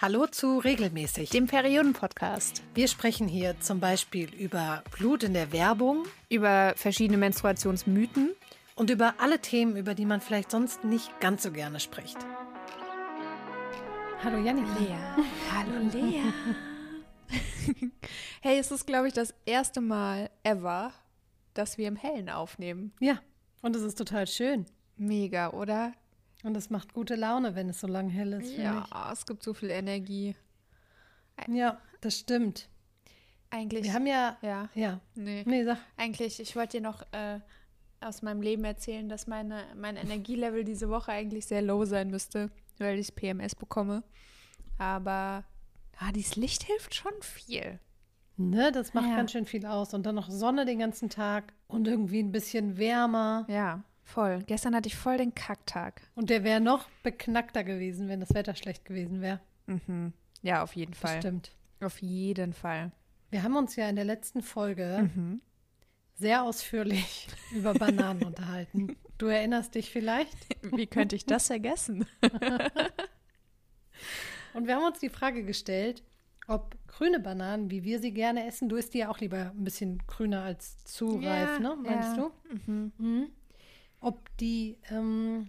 Hallo zu Regelmäßig, dem Perioden-Podcast. Wir sprechen hier zum Beispiel über Blut in der Werbung, über verschiedene Menstruationsmythen und über alle Themen, über die man vielleicht sonst nicht ganz so gerne spricht. Hallo Janika. Lea. Hallo Lea. hey, es ist, glaube ich, das erste Mal ever, dass wir im Hellen aufnehmen. Ja, und es ist total schön. Mega, oder? Und es macht gute Laune, wenn es so lang hell ist. Ja, es gibt so viel Energie. Ja, das stimmt. Eigentlich. Wir haben ja. Ja. Ja. Nee. Nee, sag. Eigentlich, ich wollte dir noch äh, aus meinem Leben erzählen, dass meine, mein Energielevel diese Woche eigentlich sehr low sein müsste, weil ich PMS bekomme. Aber ah, dieses Licht hilft schon viel. Ne, das macht Ja. ganz schön viel aus. Und dann noch Sonne den ganzen Tag und irgendwie ein bisschen wärmer. Ja, voll. Gestern hatte ich voll den Kacktag. Und der wäre noch beknackter gewesen, wenn das Wetter schlecht gewesen wäre. Mhm. Ja, auf jeden Fall. Stimmt. Auf jeden Fall. Wir haben uns ja in der letzten Folge Mhm. sehr ausführlich über Bananen unterhalten. Du erinnerst dich vielleicht? Wie könnte ich das vergessen? Und wir haben uns die Frage gestellt, ob grüne Bananen, wie wir sie gerne essen, du isst die ja auch lieber ein bisschen grüner als zu Ja, reif, ne? Meinst ja. du? Mhm. Ob die ähm,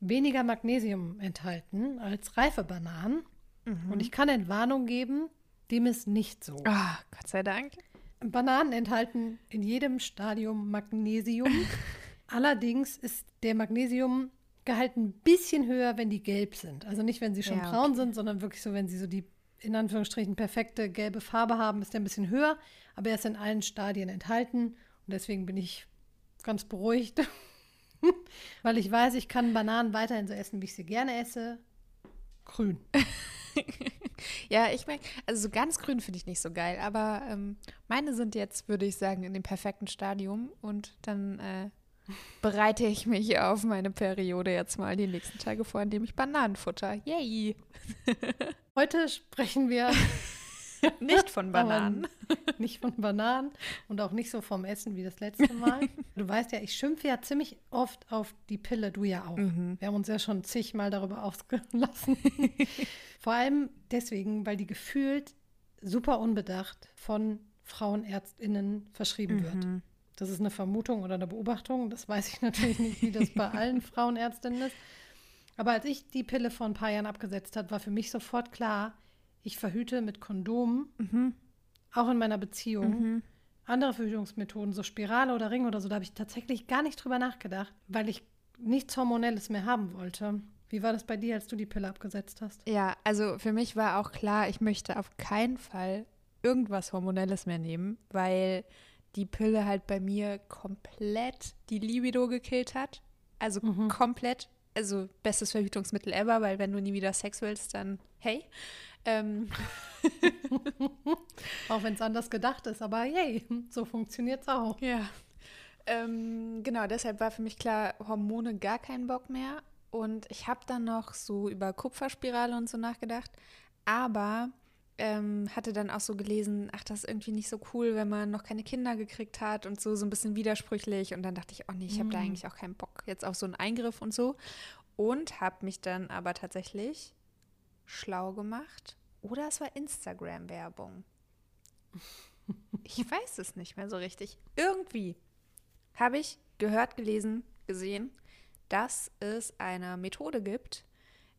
weniger Magnesium enthalten als reife Bananen. Mhm. Und ich kann Entwarnung geben, dem ist nicht so. Ah, Gott sei Dank. Bananen enthalten in jedem Stadium Magnesium. Allerdings ist der Magnesiumgehalt ein bisschen höher, wenn die gelb sind. Also nicht, wenn sie schon Ja, braun okay. sind, sondern wirklich so, wenn sie so die in Anführungsstrichen perfekte gelbe Farbe haben, ist der ein bisschen höher. Aber er ist in allen Stadien enthalten. Und deswegen bin ich ganz beruhigt, weil ich weiß, ich kann Bananen weiterhin so essen, wie ich sie gerne esse. Grün. Ja, ich meine, also so ganz grün finde ich nicht so geil, aber ähm, meine sind jetzt, würde ich sagen, in dem perfekten Stadium und dann äh, bereite ich mich auf meine Periode jetzt mal die nächsten Tage vor, indem ich Bananen futter. Yay! Heute sprechen wir Nicht von Bananen. Nicht von Bananen und auch nicht so vom Essen wie das letzte Mal. Du weißt ja, ich schimpfe ja ziemlich oft auf die Pille, du ja auch. Wir haben uns ja schon zigmal darüber ausgelassen. Vor allem deswegen, weil die gefühlt super unbedacht von FrauenärztInnen verschrieben wird. Das ist eine Vermutung oder eine Beobachtung. Das weiß ich natürlich nicht, wie das bei allen Frauenärztinnen ist. Aber als ich die Pille vor ein paar Jahren abgesetzt habe, war für mich sofort klar, ich verhüte mit Kondom, auch in meiner Beziehung. Andere Verhütungsmethoden, so Spirale oder Ring oder so, da habe ich tatsächlich gar nicht drüber nachgedacht, weil ich nichts Hormonelles mehr haben wollte. Wie war das bei dir, als du die Pille abgesetzt hast? Ja, also für mich war auch klar, ich möchte auf keinen Fall irgendwas Hormonelles mehr nehmen, weil die Pille halt bei mir komplett die Libido gekillt hat. Also komplett. Also bestes Verhütungsmittel ever, weil wenn du nie wieder Sex willst, dann hey. Ähm, Auch wenn es anders gedacht ist, aber yay, so funktioniert es auch. Ja. Ähm, genau, deshalb war für mich klar, Hormone gar keinen Bock mehr. Und ich habe dann noch so über Kupferspirale und so nachgedacht. Aber ähm, hatte dann auch so gelesen, ach, das ist irgendwie nicht so cool, wenn man noch keine Kinder gekriegt hat und so, so ein bisschen widersprüchlich. Und dann dachte ich, oh nee, ich habe da eigentlich auch keinen Bock jetzt auf so einen Eingriff und so. Und habe mich dann aber tatsächlich schlau gemacht. Oder es war Instagram-Werbung. Ich weiß es nicht mehr so richtig. Irgendwie habe ich gehört, gelesen, gesehen, dass es eine Methode gibt,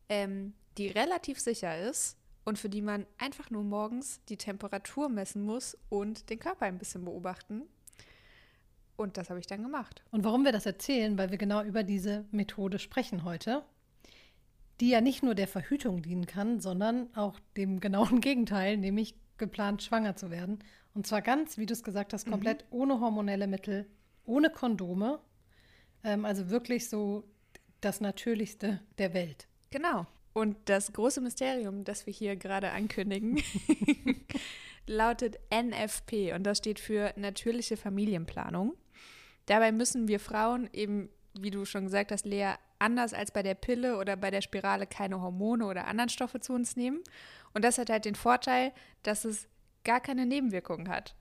ähm, die relativ sicher ist und für die man einfach nur morgens die Temperatur messen muss und den Körper ein bisschen beobachten. Und das habe ich dann gemacht. Und warum wir das erzählen, weil wir genau über diese Methode sprechen heute, die ja nicht nur der Verhütung dienen kann, sondern auch dem genauen Gegenteil, nämlich geplant schwanger zu werden. Und zwar ganz, wie du es gesagt hast, komplett ohne hormonelle Mittel, ohne Kondome. Ähm, also wirklich so das Natürlichste der Welt. Genau. Und das große Mysterium, das wir hier gerade ankündigen, lautet NFP und das steht für natürliche Familienplanung. Dabei müssen wir Frauen eben, wie du schon gesagt hast, Lea, anders als bei der Pille oder bei der Spirale keine Hormone oder anderen Stoffe zu uns nehmen. Und das hat halt den Vorteil, dass es gar keine Nebenwirkungen hat.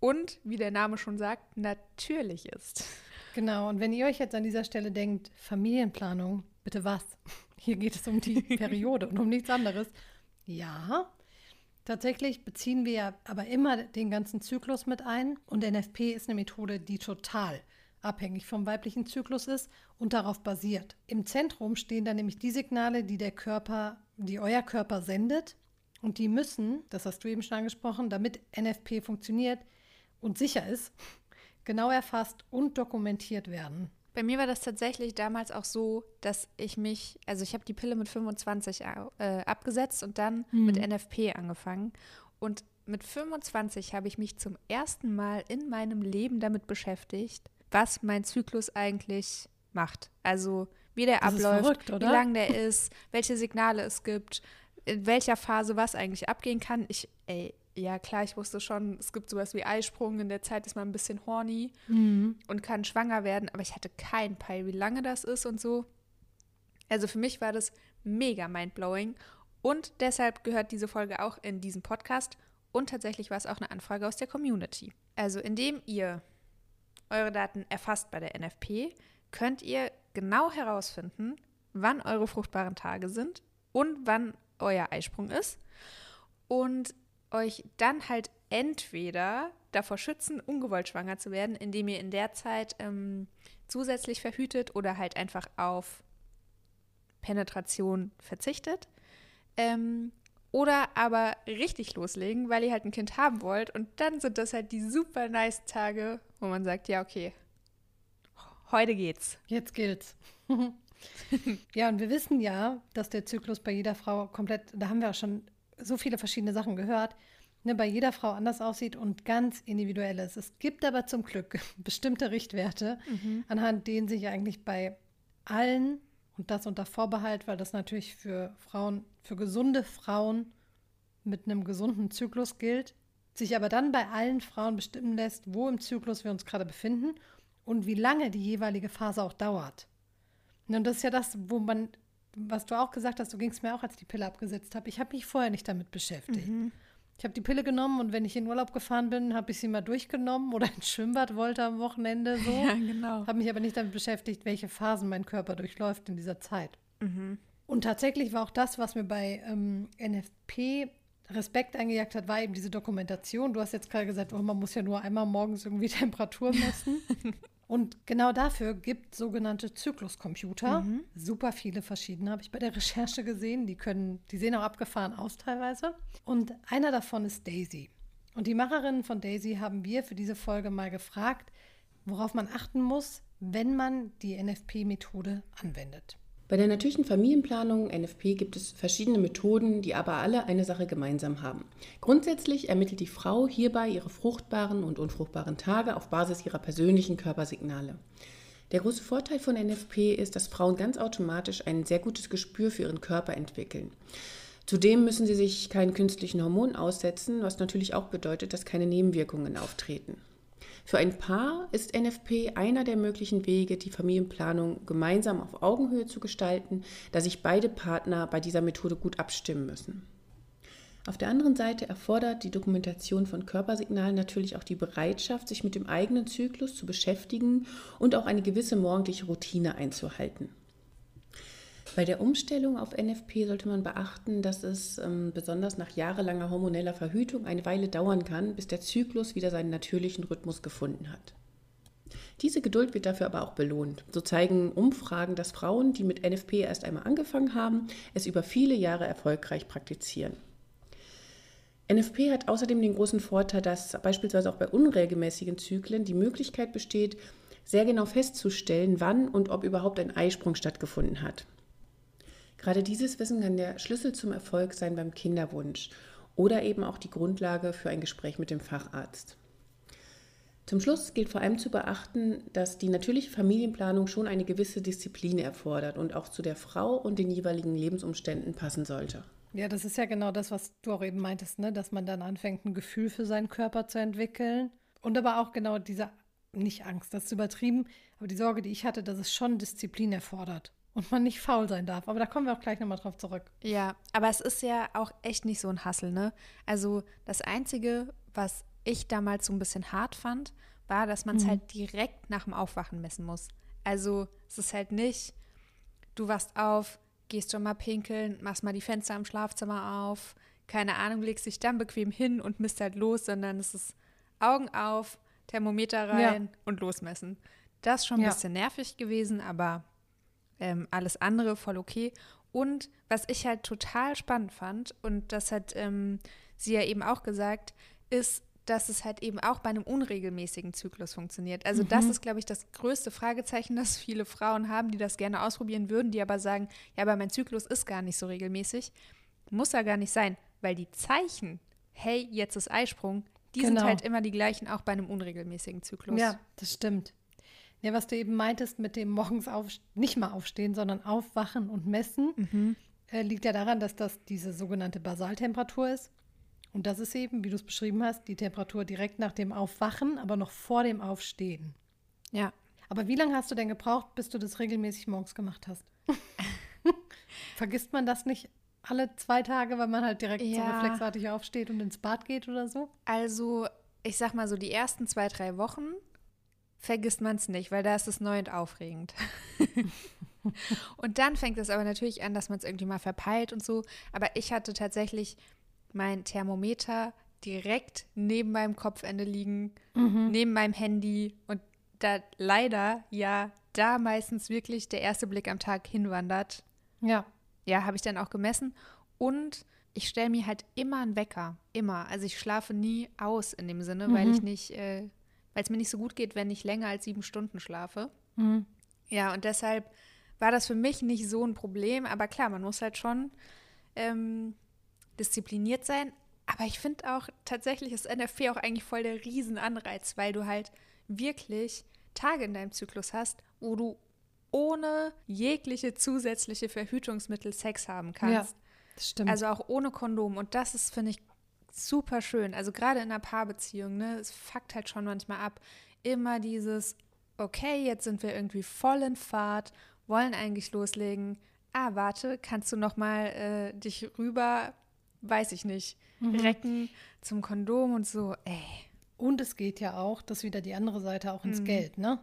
Und, wie der Name schon sagt, natürlich ist. Genau, und wenn ihr euch jetzt an dieser Stelle denkt, Familienplanung, bitte was? Hier geht es um die Periode und um nichts anderes. Ja, tatsächlich beziehen wir aber immer den ganzen Zyklus mit ein. Und NFP ist eine Methode, die total abhängig vom weiblichen Zyklus ist und darauf basiert. Im Zentrum stehen dann nämlich die Signale, die der Körper, die euer Körper sendet. Und die müssen, das hast du eben schon angesprochen, damit NFP funktioniert und sicher ist, genau erfasst und dokumentiert werden. Bei mir war das tatsächlich damals auch so, dass ich mich, also ich habe die Pille mit 25 äh, abgesetzt und dann mhm. mit NFP angefangen. Und mit 25 habe ich mich zum ersten Mal in meinem Leben damit beschäftigt, was mein Zyklus eigentlich macht. Also wie der das abläuft, verrückt, wie lang der ist, welche Signale es gibt, in welcher Phase was eigentlich abgehen kann. Ich, ey, ja klar, ich wusste schon, es gibt sowas wie Eisprung, in der Zeit ist man ein bisschen horny mhm. und kann schwanger werden, aber ich hatte keinen Peil, wie lange das ist und so. Also für mich war das mega mindblowing und deshalb gehört diese Folge auch in diesen Podcast und tatsächlich war es auch eine Anfrage aus der Community. Also indem ihr eure Daten erfasst bei der NFP, könnt ihr genau herausfinden, wann eure fruchtbaren Tage sind und wann euer Eisprung ist. Und euch dann halt entweder davor schützen, ungewollt schwanger zu werden, indem ihr in der Zeit ähm, zusätzlich verhütet oder halt einfach auf Penetration verzichtet. Ähm, oder aber richtig loslegen, weil ihr halt ein Kind haben wollt. Und dann sind das halt die super nice Tage, wo man sagt, ja, okay, heute geht's. Jetzt gilt's. ja, und wir wissen ja, dass der Zyklus bei jeder Frau komplett, da haben wir auch schon so viele verschiedene Sachen gehört, ne, bei jeder Frau anders aussieht und ganz individuell ist. Es gibt aber zum Glück bestimmte Richtwerte, mhm. anhand denen sich eigentlich bei allen, und das unter Vorbehalt, weil das natürlich für Frauen, für gesunde Frauen mit einem gesunden Zyklus gilt, sich aber dann bei allen Frauen bestimmen lässt, wo im Zyklus wir uns gerade befinden und wie lange die jeweilige Phase auch dauert. Und das ist ja das, wo man was du auch gesagt hast, so ging es mir auch, als ich die Pille abgesetzt habe. Ich habe mich vorher nicht damit beschäftigt. Mhm. Ich habe die Pille genommen und wenn ich in Urlaub gefahren bin, habe ich sie mal durchgenommen oder ins Schwimmbad wollte am Wochenende so. Ja, genau. Habe mich aber nicht damit beschäftigt, welche Phasen mein Körper durchläuft in dieser Zeit. Mhm. Und tatsächlich war auch das, was mir bei ähm, NFP Respekt eingejagt hat, war eben diese Dokumentation. Du hast jetzt gerade gesagt, oh, man muss ja nur einmal morgens irgendwie Temperatur messen. Und genau dafür gibt sogenannte Zykluscomputer, mhm. super viele verschiedene, habe ich bei der Recherche gesehen. Die können, die sehen auch abgefahren aus teilweise. Und einer davon ist Daisy. Und die Macherinnen von Daisy haben wir für diese Folge mal gefragt, worauf man achten muss, wenn man die NFP-Methode anwendet. Bei der natürlichen Familienplanung NFP gibt es verschiedene Methoden, die aber alle eine Sache gemeinsam haben. Grundsätzlich ermittelt die Frau hierbei ihre fruchtbaren und unfruchtbaren Tage auf Basis ihrer persönlichen Körpersignale. Der große Vorteil von NFP ist, dass Frauen ganz automatisch ein sehr gutes Gespür für ihren Körper entwickeln. Zudem müssen sie sich keinen künstlichen Hormonen aussetzen, was natürlich auch bedeutet, dass keine Nebenwirkungen auftreten. Für ein Paar ist NFP einer der möglichen Wege, die Familienplanung gemeinsam auf Augenhöhe zu gestalten, da sich beide Partner bei dieser Methode gut abstimmen müssen. Auf der anderen Seite erfordert die Dokumentation von Körpersignalen natürlich auch die Bereitschaft, sich mit dem eigenen Zyklus zu beschäftigen und auch eine gewisse morgendliche Routine einzuhalten. Bei der Umstellung auf NFP sollte man beachten, dass es ähm, besonders nach jahrelanger hormoneller Verhütung eine Weile dauern kann, bis der Zyklus wieder seinen natürlichen Rhythmus gefunden hat. Diese Geduld wird dafür aber auch belohnt. So zeigen Umfragen, dass Frauen, die mit NFP erst einmal angefangen haben, es über viele Jahre erfolgreich praktizieren. NFP hat außerdem den großen Vorteil, dass beispielsweise auch bei unregelmäßigen Zyklen die Möglichkeit besteht, sehr genau festzustellen, wann und ob überhaupt ein Eisprung stattgefunden hat. Gerade dieses Wissen kann der Schlüssel zum Erfolg sein beim Kinderwunsch oder eben auch die Grundlage für ein Gespräch mit dem Facharzt. Zum Schluss gilt vor allem zu beachten, dass die natürliche Familienplanung schon eine gewisse Disziplin erfordert und auch zu der Frau und den jeweiligen Lebensumständen passen sollte. Ja, das ist ja genau das, was du auch eben meintest, ne? dass man dann anfängt, ein Gefühl für seinen Körper zu entwickeln. Und aber auch genau diese, nicht Angst, das ist übertrieben, aber die Sorge, die ich hatte, dass es schon Disziplin erfordert und man nicht faul sein darf. Aber da kommen wir auch gleich nochmal drauf zurück. Ja, aber es ist ja auch echt nicht so ein Hassel, ne? Also das Einzige, was ich damals so ein bisschen hart fand, war, dass man es mhm. halt direkt nach dem Aufwachen messen muss. Also es ist halt nicht, du wachst auf, gehst schon mal pinkeln, machst mal die Fenster im Schlafzimmer auf, keine Ahnung, legst dich dann bequem hin und misst halt los, sondern es ist Augen auf, Thermometer rein ja. und losmessen. Das ist schon ein ja. bisschen nervig gewesen, aber ähm, alles andere voll okay. Und was ich halt total spannend fand, und das hat ähm, sie ja eben auch gesagt, ist, dass es halt eben auch bei einem unregelmäßigen Zyklus funktioniert. Also mhm. das ist, glaube ich, das größte Fragezeichen, das viele Frauen haben, die das gerne ausprobieren würden, die aber sagen, ja, aber mein Zyklus ist gar nicht so regelmäßig. Muss ja gar nicht sein, weil die Zeichen, hey, jetzt ist Eisprung, die genau. sind halt immer die gleichen, auch bei einem unregelmäßigen Zyklus. Ja, das stimmt. Ja, was du eben meintest mit dem morgens auf, nicht mal aufstehen, sondern aufwachen und messen, mhm. äh, liegt ja daran, dass das diese sogenannte Basaltemperatur ist. Und das ist eben, wie du es beschrieben hast, die Temperatur direkt nach dem Aufwachen, aber noch vor dem Aufstehen. Ja. Aber wie lange hast du denn gebraucht, bis du das regelmäßig morgens gemacht hast? Vergisst man das nicht alle zwei Tage, weil man halt direkt ja. so reflexartig aufsteht und ins Bad geht oder so? Also, ich sag mal so, die ersten zwei, drei Wochen vergisst man es nicht, weil da ist es neu und aufregend. und dann fängt es aber natürlich an, dass man es irgendwie mal verpeilt und so. Aber ich hatte tatsächlich mein Thermometer direkt neben meinem Kopfende liegen, mhm. neben meinem Handy und da leider ja da meistens wirklich der erste Blick am Tag hinwandert. Ja. Ja, habe ich dann auch gemessen. Und ich stelle mir halt immer einen Wecker. Immer. Also ich schlafe nie aus in dem Sinne, mhm. weil ich nicht äh, weil es mir nicht so gut geht, wenn ich länger als sieben Stunden schlafe. Mhm. Ja, und deshalb war das für mich nicht so ein Problem. Aber klar, man muss halt schon ähm, diszipliniert sein. Aber ich finde auch tatsächlich ist NFP auch eigentlich voll der Riesenanreiz, weil du halt wirklich Tage in deinem Zyklus hast, wo du ohne jegliche zusätzliche Verhütungsmittel Sex haben kannst. Ja, das stimmt. Also auch ohne Kondom. Und das ist, finde ich, super schön. Also gerade in einer Paarbeziehung, ne, es fuckt halt schon manchmal ab. Immer dieses, okay, jetzt sind wir irgendwie voll in Fahrt, wollen eigentlich loslegen. Ah, warte, kannst du noch mal äh, dich rüber, weiß ich nicht, mhm. recken zum Kondom und so, ey. Und es geht ja auch, das ist wieder die andere Seite, auch ins mhm. Geld, ne?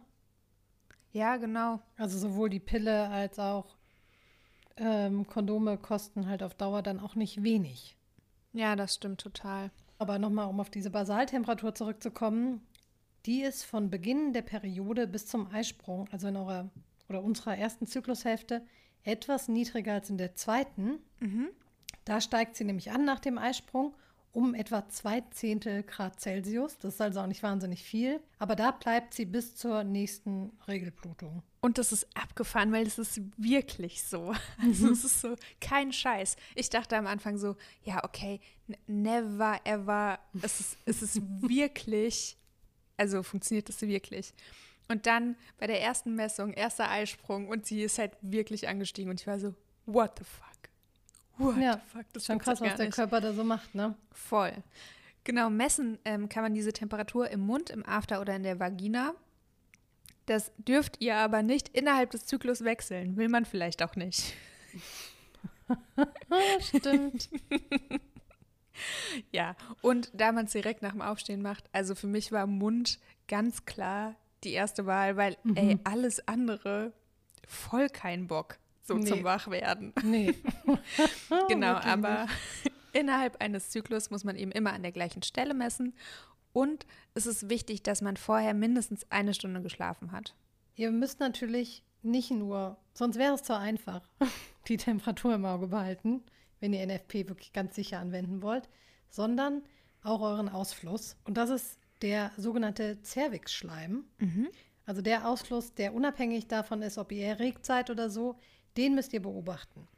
Ja, genau. Also sowohl die Pille als auch ähm, Kondome kosten halt auf Dauer dann auch nicht wenig. Ja, das stimmt total. Aber nochmal, um auf diese Basaltemperatur zurückzukommen, die ist von Beginn der Periode bis zum Eisprung, also in eurer oder unserer ersten Zyklushälfte, etwas niedriger als in der zweiten. Mhm. Da steigt sie nämlich an nach dem Eisprung um etwa zwei Zehntel Grad Celsius. Das ist also auch nicht wahnsinnig viel. Aber da bleibt sie bis zur nächsten Regelblutung. Und das ist abgefahren, weil es ist wirklich so. Also mhm. es ist so kein Scheiß. Ich dachte am Anfang so, ja, okay, never ever. Es ist, es ist wirklich, also funktioniert das wirklich. Und dann bei der ersten Messung, erster Eisprung und sie ist halt wirklich angestiegen und ich war so, what the fuck? What ja, fuck, das ist schon krass, was der nicht. Körper da so macht, ne? Voll. Genau, messen ähm, kann man diese Temperatur im Mund, im After oder in der Vagina. Das dürft ihr aber nicht innerhalb des Zyklus wechseln. Will man vielleicht auch nicht. Stimmt. ja, und da man es direkt nach dem Aufstehen macht, also für mich war Mund ganz klar die erste Wahl, weil, mhm. ey, alles andere voll kein Bock so nee. zum Wachwerden. Nee. genau, aber innerhalb eines Zyklus muss man eben immer an der gleichen Stelle messen. Und es ist wichtig, dass man vorher mindestens eine Stunde geschlafen hat. Ihr müsst natürlich nicht nur, sonst wäre es zu einfach, die Temperatur im Auge behalten, wenn ihr NFP wirklich ganz sicher anwenden wollt, sondern auch euren Ausfluss. Und das ist der sogenannte Cervixschleim. Mhm. Also der Ausfluss, der unabhängig davon ist, ob ihr erregt seid oder so, den müsst ihr beobachten.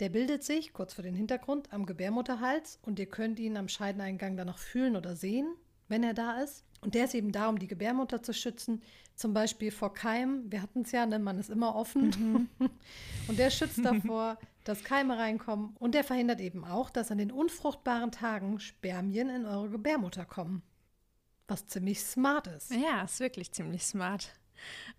Der bildet sich, kurz vor den Hintergrund, am Gebärmutterhals und ihr könnt ihn am Scheideneingang dann noch fühlen oder sehen, wenn er da ist. Und der ist eben da, um die Gebärmutter zu schützen, zum Beispiel vor Keim. Wir hatten es ja, ne? man ist immer offen. Mhm. und der schützt davor, dass Keime reinkommen. Und der verhindert eben auch, dass an den unfruchtbaren Tagen Spermien in eure Gebärmutter kommen. Was ziemlich smart ist. Ja, ist wirklich ziemlich smart.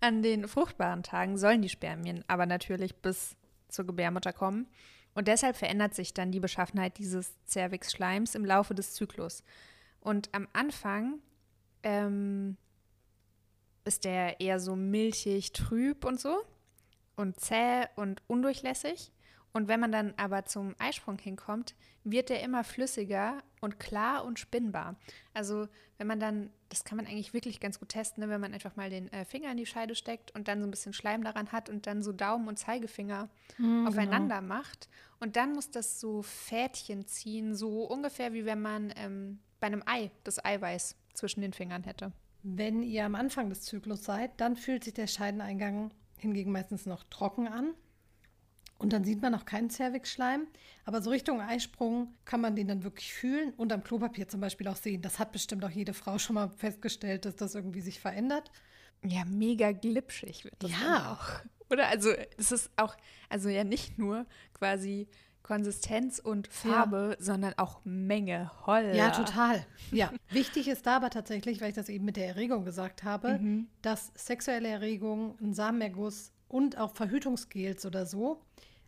An den fruchtbaren Tagen sollen die Spermien aber natürlich bis zur Gebärmutter kommen. Und deshalb verändert sich dann die Beschaffenheit dieses Cervix-Schleims im Laufe des Zyklus. Und am Anfang ähm, ist der eher so milchig, trüb und so und zäh und undurchlässig. Und wenn man dann aber zum Eisprung hinkommt, wird der immer flüssiger und klar und spinnbar. Also wenn man dann, das kann man eigentlich wirklich ganz gut testen, ne? wenn man einfach mal den äh, Finger in die Scheide steckt und dann so ein bisschen Schleim daran hat und dann so Daumen und Zeigefinger mhm, aufeinander genau. macht. Und dann muss das so Fädchen ziehen, so ungefähr wie wenn man ähm, bei einem Ei das Eiweiß zwischen den Fingern hätte. Wenn ihr am Anfang des Zyklus seid, dann fühlt sich der Scheideneingang hingegen meistens noch trocken an. Und dann sieht man noch keinen Zervixschleim. Aber so Richtung Eisprung kann man den dann wirklich fühlen und am Klopapier zum Beispiel auch sehen. Das hat bestimmt auch jede Frau schon mal festgestellt, dass das irgendwie sich verändert. Ja, mega glitschig wird das ja. auch. Oder also es ist auch, also ja nicht nur quasi Konsistenz und Farbe, ja. sondern auch Menge. Holla. Ja, total. Ja. Wichtig ist da aber tatsächlich, weil ich das eben mit der Erregung gesagt habe, mhm. dass sexuelle Erregung, ein Samenerguss und auch Verhütungsgels oder so,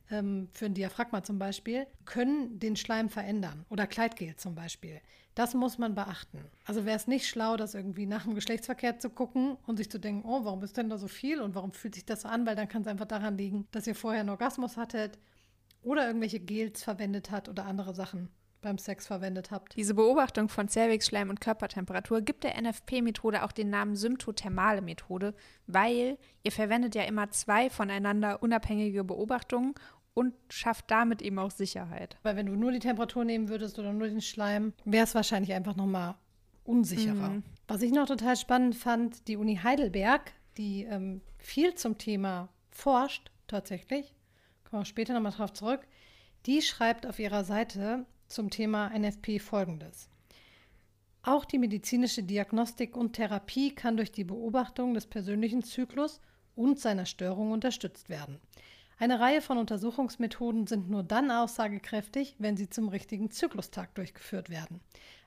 für ein Diaphragma zum Beispiel, können den Schleim verändern. Oder Kleidgel zum Beispiel. Das muss man beachten. Also wäre es nicht schlau, das irgendwie nach dem Geschlechtsverkehr zu gucken und sich zu denken, oh, warum ist denn da so viel und warum fühlt sich das so an? Weil dann kann es einfach daran liegen, dass ihr vorher einen Orgasmus hattet oder irgendwelche Gels verwendet hat oder andere Sachen beim Sex verwendet habt. Diese Beobachtung von Cervixschleim und Körpertemperatur gibt der NFP-Methode auch den Namen symptothermale Methode, weil ihr verwendet ja immer zwei voneinander unabhängige Beobachtungen und schafft damit eben auch Sicherheit. Weil wenn du nur die Temperatur nehmen würdest oder nur den Schleim, wäre es wahrscheinlich einfach nochmal unsicherer. Mhm. Was ich noch total spannend fand, die Uni Heidelberg, die ähm, viel zum Thema forscht, tatsächlich, kommen wir später nochmal drauf zurück, die schreibt auf ihrer Seite, zum Thema NFP folgendes. Auch die medizinische Diagnostik und Therapie kann durch die Beobachtung des persönlichen Zyklus und seiner Störung unterstützt werden. Eine Reihe von Untersuchungsmethoden sind nur dann aussagekräftig, wenn sie zum richtigen Zyklustag durchgeführt werden.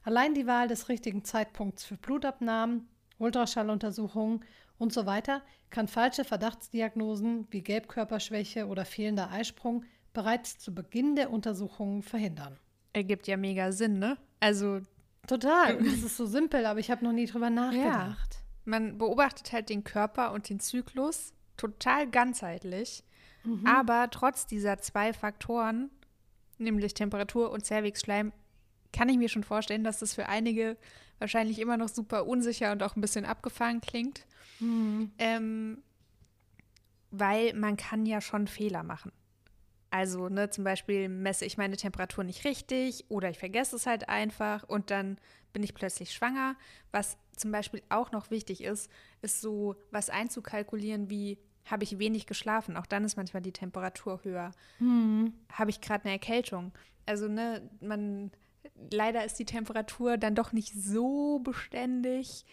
Allein die Wahl des richtigen Zeitpunkts für Blutabnahmen, Ultraschalluntersuchungen und so weiter kann falsche Verdachtsdiagnosen wie Gelbkörperschwäche oder fehlender Eisprung bereits zu Beginn der Untersuchungen verhindern. Ergibt ja mega Sinn, ne? Also. Total. Es ist so simpel, aber ich habe noch nie drüber nachgedacht. Ja. Man beobachtet halt den Körper und den Zyklus total ganzheitlich. Mhm. Aber trotz dieser zwei Faktoren, nämlich Temperatur und Cervixschleim, kann ich mir schon vorstellen, dass das für einige wahrscheinlich immer noch super unsicher und auch ein bisschen abgefahren klingt. Mhm. Ähm, weil man kann ja schon Fehler machen. Also, ne, zum Beispiel messe ich meine Temperatur nicht richtig oder ich vergesse es halt einfach und dann bin ich plötzlich schwanger. Was zum Beispiel auch noch wichtig ist, ist so was einzukalkulieren wie habe ich wenig geschlafen. Auch dann ist manchmal die Temperatur höher. Mhm. Habe ich gerade eine Erkältung? Also, ne, man, leider ist die Temperatur dann doch nicht so beständig,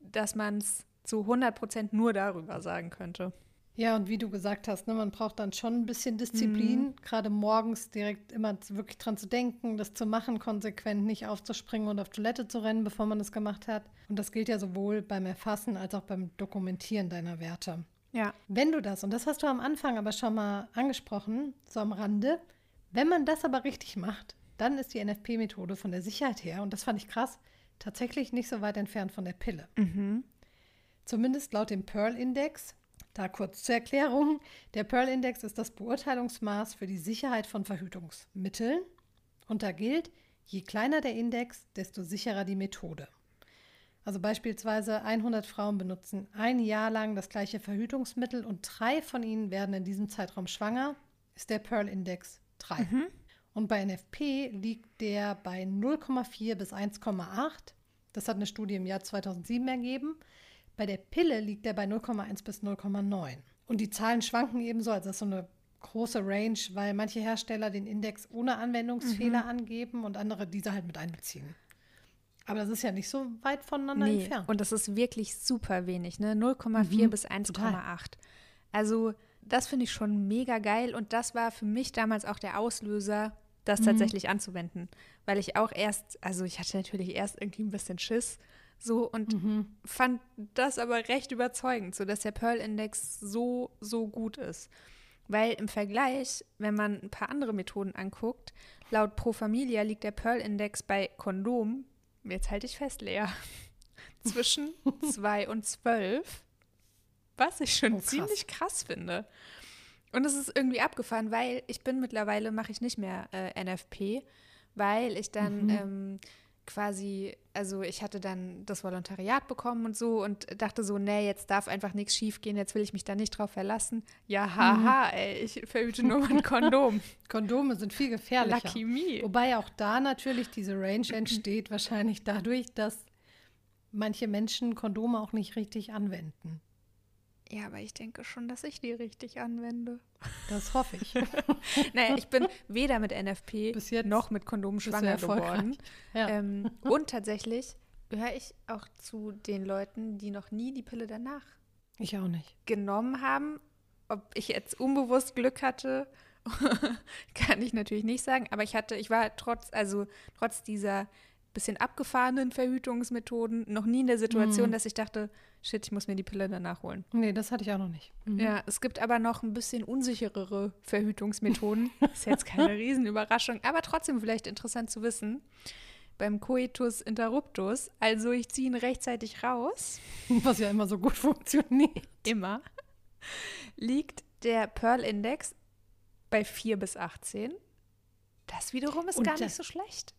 dass man es zu 100 Prozent nur darüber sagen könnte. Ja, und wie du gesagt hast, ne, man braucht dann schon ein bisschen Disziplin, mhm. gerade morgens direkt immer wirklich dran zu denken, das zu machen, konsequent nicht aufzuspringen und auf Toilette zu rennen, bevor man das gemacht hat. Und das gilt ja sowohl beim Erfassen als auch beim Dokumentieren deiner Werte. Ja. Wenn du das, und das hast du am Anfang aber schon mal angesprochen, so am Rande, wenn man das aber richtig macht, dann ist die NFP-Methode von der Sicherheit her, und das fand ich krass, tatsächlich nicht so weit entfernt von der Pille. Mhm. Zumindest laut dem Pearl-Index, da kurz zur Erklärung. Der Pearl-Index ist das Beurteilungsmaß für die Sicherheit von Verhütungsmitteln. Und da gilt, je kleiner der Index, desto sicherer die Methode. Also beispielsweise 100 Frauen benutzen ein Jahr lang das gleiche Verhütungsmittel und drei von ihnen werden in diesem Zeitraum schwanger, ist der Pearl-Index 3. Mhm. Und bei NFP liegt der bei 0,4 bis 1,8. Das hat eine Studie im Jahr 2007 ergeben. Bei der Pille liegt er bei 0,1 bis 0,9. Und die Zahlen schwanken ebenso, also das ist so eine große Range, weil manche Hersteller den Index ohne Anwendungsfehler mhm. angeben und andere diese halt mit einbeziehen. Aber das ist ja nicht so weit voneinander nee. entfernt. Und das ist wirklich super wenig, ne? 0,4 mhm. bis 1,8. Also, das finde ich schon mega geil. Und das war für mich damals auch der Auslöser, das mhm. tatsächlich anzuwenden. Weil ich auch erst, also ich hatte natürlich erst irgendwie ein bisschen Schiss so und mhm. fand das aber recht überzeugend, so dass der Pearl-Index so, so gut ist. Weil im Vergleich, wenn man ein paar andere Methoden anguckt, laut Pro Familia liegt der Pearl-Index bei Kondom, jetzt halte ich fest, Lea, zwischen 2 und 12, was ich schon oh, krass. ziemlich krass finde. Und es ist irgendwie abgefahren, weil ich bin mittlerweile, mache ich nicht mehr äh, NFP, weil ich dann Mhm. ähm, quasi, also ich hatte dann das Volontariat bekommen und so und dachte so, nee, jetzt darf einfach nichts schief gehen, jetzt will ich mich da nicht drauf verlassen. Ja, haha, ey, ich verhüte nur mein Kondom. Kondome sind viel gefährlicher. Lucky me. Wobei auch da natürlich diese Range entsteht, wahrscheinlich dadurch, dass manche Menschen Kondome auch nicht richtig anwenden. Ja, aber ich denke schon, dass ich die richtig anwende. Das hoffe ich. Naja, ich bin weder mit NFP noch mit Kondom schwanger geworden. Ja. Ähm, und tatsächlich gehöre ich auch zu den Leuten, die noch nie die Pille danach Ich auch nicht. genommen haben. Ob ich jetzt unbewusst Glück hatte, kann ich natürlich nicht sagen. Aber ich hatte, ich war trotz, also trotz dieser bisschen abgefahrenen Verhütungsmethoden noch nie in der Situation, Mhm. dass ich dachte, shit, ich muss mir die Pille danach holen. Nee, das hatte ich auch noch nicht. Mhm. Ja, es gibt aber noch ein bisschen unsicherere Verhütungsmethoden. Ist jetzt keine Riesenüberraschung, aber trotzdem vielleicht interessant zu wissen. Beim Coitus interruptus, also ich ziehe ihn rechtzeitig raus, Was ja immer so gut funktioniert. immer, liegt der Pearl-Index bei 4 bis 18. Das wiederum ist Und gar das- nicht so schlecht.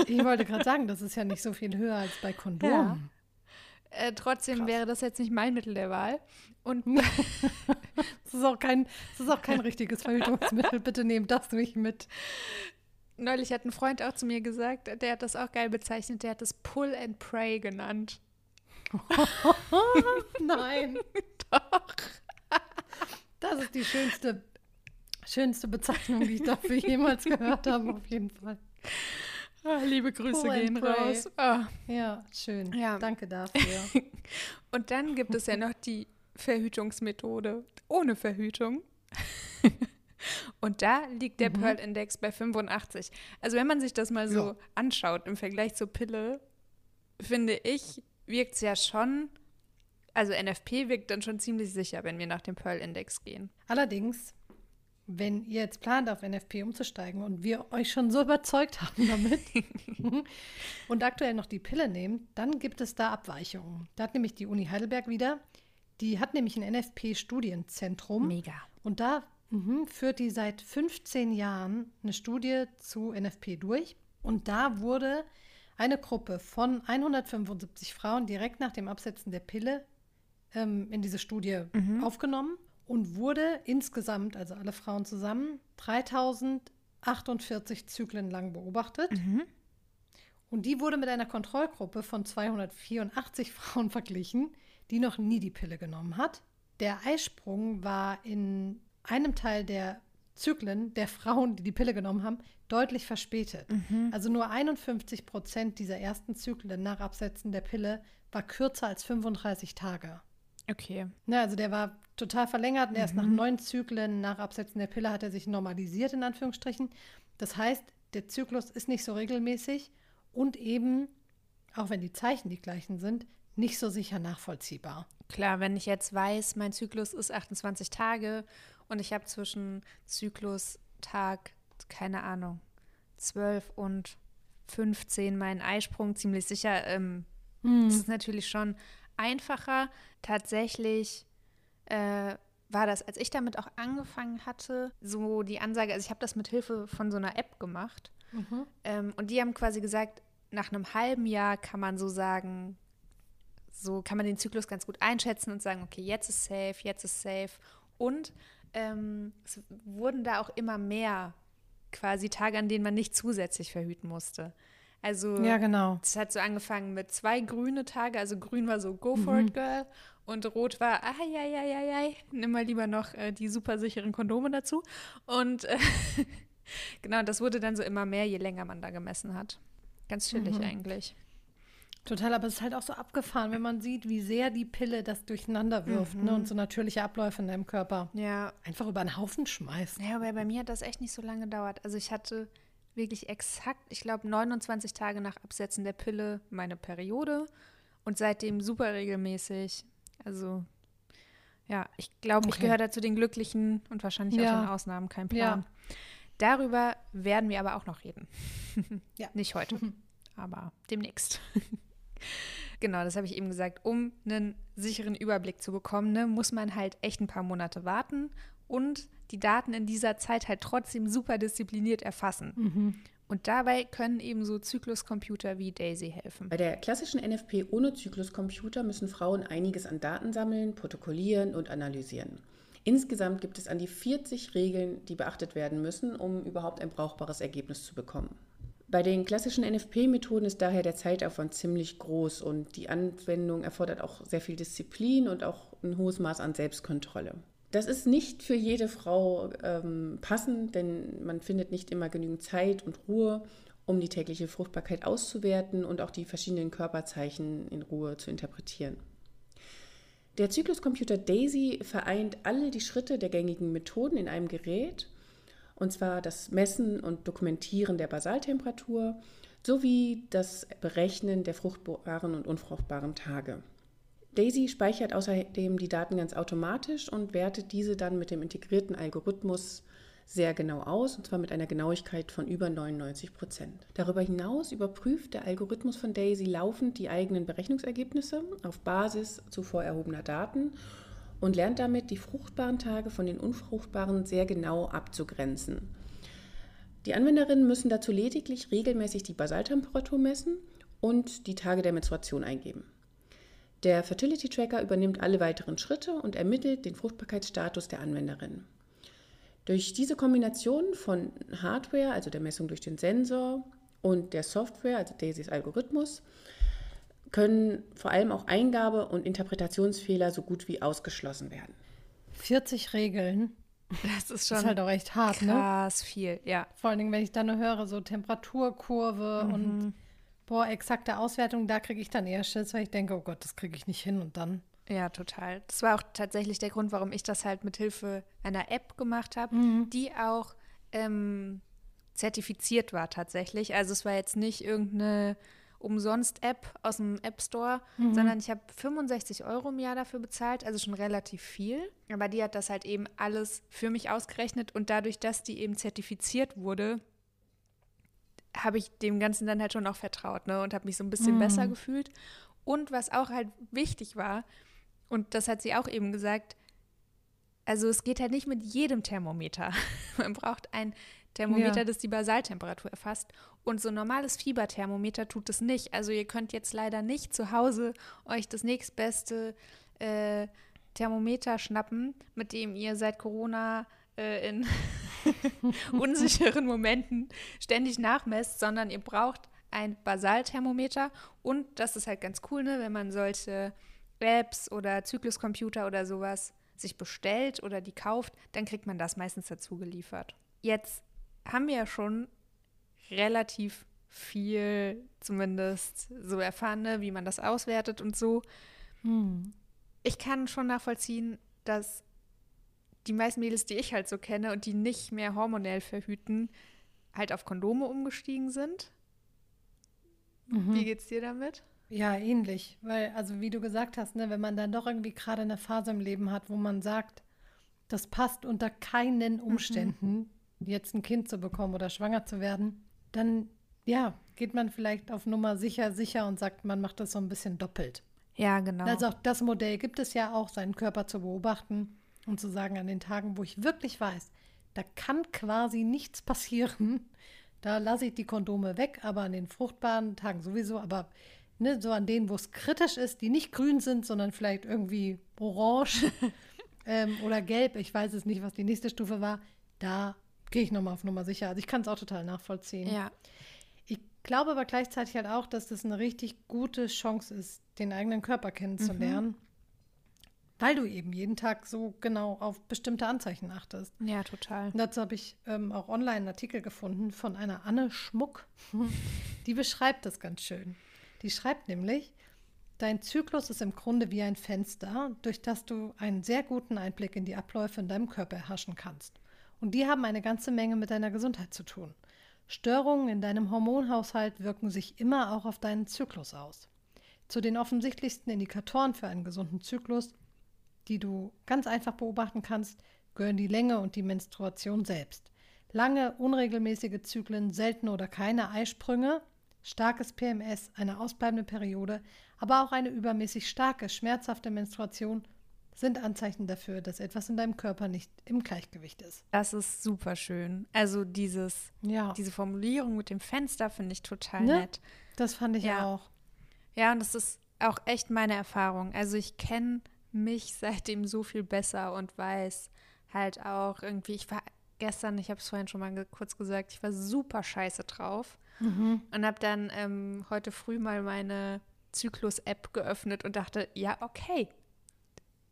Ich wollte gerade sagen, das ist ja nicht so viel höher als bei Kondomen. Äh, trotzdem Krass. wäre das jetzt nicht mein Mittel der Wahl. Und Das ist auch kein, das ist auch kein richtiges Verhütungsmittel. Bitte nehmt das nicht mit. neulich hat ein Freund auch zu mir gesagt, der hat das auch geil bezeichnet, der hat das Pull and Pray genannt. Nein. Doch. Das ist die schönste, schönste Bezeichnung, die ich dafür jemals gehört habe, auf jeden Fall. Ah, liebe Grüße Pull gehen raus. Ah. Ja, schön. Ja. Danke dafür. Und dann gibt es ja noch die Verhütungsmethode ohne Verhütung. Und da liegt der Mhm. Pearl-Index bei 85. Also wenn man sich das mal so Ja. anschaut im Vergleich zur Pille, finde ich, wirkt es ja schon, also NFP wirkt dann schon ziemlich sicher, wenn wir nach dem Pearl-Index gehen. Allerdings, wenn ihr jetzt plant, auf NFP umzusteigen und wir euch schon so überzeugt haben damit und aktuell noch die Pille nehmt, dann gibt es da Abweichungen. Da hat nämlich die Uni Heidelberg wieder, die hat nämlich ein NFP-Studienzentrum. Mega. Und da mhm, führt die seit 15 Jahren eine Studie zu NFP durch. Und da wurde eine Gruppe von 175 Frauen direkt nach dem Absetzen der Pille ähm, in diese Studie aufgenommen und wurde insgesamt, also alle Frauen zusammen, 3048 Zyklen lang beobachtet. Und die wurde mit einer Kontrollgruppe von 284 Frauen verglichen, die noch nie die Pille genommen hat. Der Eisprung war in einem Teil der Zyklen der Frauen, die die Pille genommen haben, deutlich verspätet. Also nur 51 Prozent dieser ersten Zyklen nach Absetzen der Pille war kürzer als 35 Tage. Okay. Ne, also der war total verlängert und erst nach neun Zyklen nach Absetzen der Pille hat er sich normalisiert, in Anführungsstrichen. Das heißt, der Zyklus ist nicht so regelmäßig und eben, auch wenn die Zeichen die gleichen sind, nicht so sicher nachvollziehbar. Klar, wenn ich jetzt weiß, mein Zyklus ist 28 Tage und ich habe zwischen Zyklustag, keine Ahnung, 12 und 15 meinen Eisprung ziemlich sicher. Ähm, Das ist natürlich schon einfacher. Tatsächlich äh, war das, als ich damit auch angefangen hatte, so die Ansage, also ich habe das mit Hilfe von so einer App gemacht. Ähm, und die haben quasi gesagt, nach einem halben Jahr kann man so sagen, so kann man den Zyklus ganz gut einschätzen und sagen, okay, jetzt ist safe, jetzt ist safe. Und ähm, es wurden da auch immer mehr quasi Tage, an denen man nicht zusätzlich verhüten musste. Also Ja, genau. es hat so angefangen mit zwei grüne Tage, also grün war so Go for it, Girl. Und rot war, ah, ja, ja, ja, ja, nimm mal lieber noch äh, die super sicheren Kondome dazu. Und äh, genau, das wurde dann so immer mehr, je länger man da gemessen hat. Ganz chillig eigentlich. Total, aber es ist halt auch so abgefahren, wenn man sieht, wie sehr die Pille das durcheinander wirft ne, und so natürliche Abläufe in deinem Körper Ja, einfach über den Haufen schmeißt. Ja, aber bei mir hat das echt nicht so lange gedauert. Also ich hatte wirklich exakt, ich glaube, 29 Tage nach Absetzen der Pille meine Periode und seitdem super regelmäßig. Also ja, ich glaube, ich Okay. gehöre da zu den Glücklichen und wahrscheinlich auch Ja. den Ausnahmen, kein Ja. Plan. Darüber werden wir aber auch noch reden. Ja. Nicht heute, aber demnächst. Genau, das habe ich eben gesagt. Um einen sicheren Überblick zu bekommen, ne, muss man halt echt ein paar Monate warten und die Daten in dieser Zeit halt trotzdem super diszipliniert erfassen. Mhm. Und dabei können eben so Zykluscomputer wie Daisy helfen. Bei der klassischen NFP ohne Zykluscomputer müssen Frauen einiges an Daten sammeln, protokollieren und analysieren. Insgesamt gibt es an die 40 Regeln, die beachtet werden müssen, um überhaupt ein brauchbares Ergebnis zu bekommen. Bei den klassischen NFP-Methoden ist daher der Zeitaufwand ziemlich groß und die Anwendung erfordert auch sehr viel Disziplin und auch ein hohes Maß an Selbstkontrolle. Das ist nicht für jede Frau ähm, passend, denn man findet nicht immer genügend Zeit und Ruhe, um die tägliche Fruchtbarkeit auszuwerten und auch die verschiedenen Körperzeichen in Ruhe zu interpretieren. Der Zykluscomputer Daisy vereint alle die Schritte der gängigen Methoden in einem Gerät, und zwar das Messen und Dokumentieren der Basaltemperatur sowie das Berechnen der fruchtbaren und unfruchtbaren Tage. Daisy speichert außerdem die Daten ganz automatisch und wertet diese dann mit dem integrierten Algorithmus sehr genau aus, und zwar mit einer Genauigkeit von über 99 Prozent. Darüber hinaus überprüft der Algorithmus von Daisy laufend die eigenen Berechnungsergebnisse auf Basis zuvor erhobener Daten und lernt damit, die fruchtbaren Tage von den unfruchtbaren sehr genau abzugrenzen. Die Anwenderinnen müssen dazu lediglich regelmäßig die Basaltemperatur messen und die Tage der Menstruation eingeben. Der Fertility Tracker übernimmt alle weiteren Schritte und ermittelt den Fruchtbarkeitsstatus der Anwenderin. Durch diese Kombination von Hardware, also der Messung durch den Sensor, und der Software, also Daisys Algorithmus, können vor allem auch Eingabe- und Interpretationsfehler so gut wie ausgeschlossen werden. 40 Regeln. Das ist schon das ist halt auch echt hart, krass ne? Krass viel, ja. Vor allen Dingen, wenn ich dann nur höre, so Temperaturkurve mhm. und boah, exakte Auswertung, da kriege ich dann eher Schiss, weil ich denke, oh Gott, das kriege ich nicht hin und dann. Ja, total. Das war auch tatsächlich der Grund, warum ich das halt mit Hilfe einer App gemacht habe, mhm. die auch ähm, zertifiziert war tatsächlich. Also es war jetzt nicht irgendeine Umsonst-App aus dem App Store, mhm. sondern ich habe 65 Euro im Jahr dafür bezahlt, also schon relativ viel. Aber die hat das halt eben alles für mich ausgerechnet und dadurch, dass die eben zertifiziert wurde, habe ich dem Ganzen dann halt schon auch vertraut ne, und habe mich so ein bisschen mhm. besser gefühlt. Und was auch halt wichtig war, und das hat sie auch eben gesagt, also es geht halt nicht mit jedem Thermometer. Man braucht ein Thermometer, ja. das die Basaltemperatur erfasst. Und so ein normales Fieberthermometer tut es nicht. Also ihr könnt jetzt leider nicht zu Hause euch das nächstbeste äh, Thermometer schnappen, mit dem ihr seit Corona äh, in unsicheren Momenten ständig nachmesst, sondern ihr braucht ein Basalthermometer und das ist halt ganz cool, ne, wenn man solche Apps oder Zykluscomputer oder sowas sich bestellt oder die kauft, dann kriegt man das meistens dazu geliefert. Jetzt haben wir ja schon relativ viel zumindest so erfahren, ne, wie man das auswertet und so. Hm. Ich kann schon nachvollziehen, dass die meisten Mädels, die ich halt so kenne und die nicht mehr hormonell verhüten, halt auf Kondome umgestiegen sind. Mhm. Wie geht's dir damit? Ja, ähnlich. Weil, also wie du gesagt hast, ne, wenn man dann doch irgendwie gerade eine Phase im Leben hat, wo man sagt, das passt unter keinen Umständen, mhm. jetzt ein Kind zu bekommen oder schwanger zu werden, dann ja, geht man vielleicht auf Nummer sicher, sicher und sagt, man macht das so ein bisschen doppelt. Ja, genau. Also auch das Modell gibt es ja auch, seinen Körper zu beobachten und zu sagen, an den Tagen, wo ich wirklich weiß, da kann quasi nichts passieren, da lasse ich die Kondome weg, aber an den fruchtbaren Tagen sowieso, aber ne, so an denen, wo es kritisch ist, die nicht grün sind, sondern vielleicht irgendwie orange ähm, oder gelb, ich weiß es nicht, was die nächste Stufe war, da gehe ich nochmal auf Nummer sicher. Also ich kann es auch total nachvollziehen. Ja. Ich glaube aber gleichzeitig halt auch, dass das eine richtig gute Chance ist, den eigenen Körper kennenzulernen. Mhm weil du eben jeden Tag so genau auf bestimmte Anzeichen achtest. Ja, total. Und dazu habe ich ähm, auch online einen Artikel gefunden von einer Anne Schmuck. Die beschreibt das ganz schön. Die schreibt nämlich, dein Zyklus ist im Grunde wie ein Fenster, durch das du einen sehr guten Einblick in die Abläufe in deinem Körper erhaschen kannst. Und die haben eine ganze Menge mit deiner Gesundheit zu tun. Störungen in deinem Hormonhaushalt wirken sich immer auch auf deinen Zyklus aus. Zu den offensichtlichsten Indikatoren für einen gesunden Zyklus die du ganz einfach beobachten kannst, gehören die Länge und die Menstruation selbst. Lange, unregelmäßige Zyklen, seltene oder keine Eisprünge, starkes PMS, eine ausbleibende Periode, aber auch eine übermäßig starke, schmerzhafte Menstruation sind Anzeichen dafür, dass etwas in deinem Körper nicht im Gleichgewicht ist. Das ist super schön. Also dieses, Ja, diese Formulierung mit dem Fenster finde ich total Ne? nett. das fand ich Ja. auch. Ja, und das ist auch echt meine Erfahrung. Also ich kenne mich seitdem so viel besser und weiß halt auch irgendwie, ich war gestern, ich habe es vorhin schon mal ge kurz gesagt, ich war super scheiße drauf Mhm. und habe dann ähm, heute früh mal meine Zyklus-App geöffnet und dachte, ja, okay.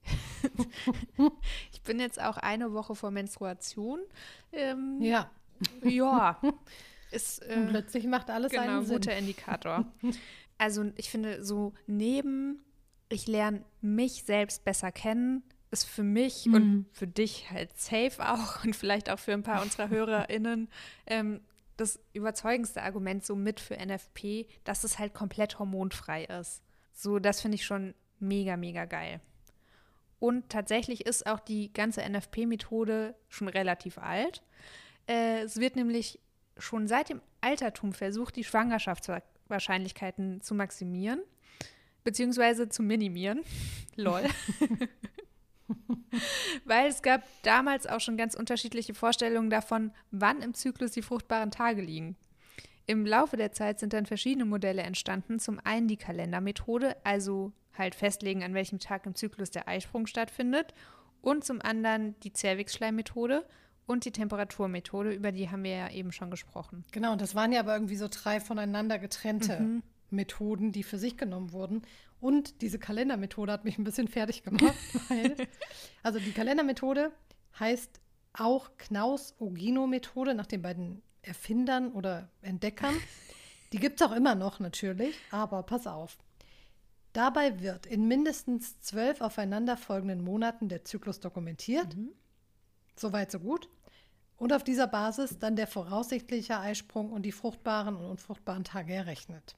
ich bin jetzt auch eine Woche vor Menstruation. Ähm, Ja, ja, ist äh, plötzlich macht alles genau, einen Sinn. guter Indikator. Also ich finde, so neben, ich lerne mich selbst besser kennen, ist für mich Mhm. und für dich halt safe auch und vielleicht auch für ein paar unserer HörerInnen ähm, das überzeugendste Argument so mit für NFP, dass es halt komplett hormonfrei ist. So, das finde ich schon mega, mega geil. Und tatsächlich ist auch die ganze NFP-Methode schon relativ alt. Äh, es wird nämlich schon seit dem Altertum versucht, die Schwangerschaftswahrscheinlichkeiten zu maximieren, beziehungsweise zu minimieren. Lol. Weil es gab damals auch schon ganz unterschiedliche Vorstellungen davon, wann im Zyklus die fruchtbaren Tage liegen. Im Laufe der Zeit sind dann verschiedene Modelle entstanden. Zum einen die Kalendermethode, also halt festlegen, an welchem Tag im Zyklus der Eisprung stattfindet. Und zum anderen die Zervixschleimmethode und die Temperaturmethode, über die haben wir ja eben schon gesprochen. Genau, und das waren ja aber irgendwie so drei voneinander getrennte Mhm. Methoden, die für sich genommen wurden. Und diese Kalendermethode hat mich ein bisschen fertig gemacht, weil, also die Kalendermethode heißt auch Knaus-Ogino-Methode nach den beiden Erfindern oder Entdeckern. Die gibt es auch immer noch natürlich, aber pass auf. Dabei wird in mindestens zwölf aufeinanderfolgenden Monaten der Zyklus dokumentiert. Soweit, so gut. Und auf dieser Basis dann der voraussichtliche Eisprung und die fruchtbaren und unfruchtbaren Tage errechnet.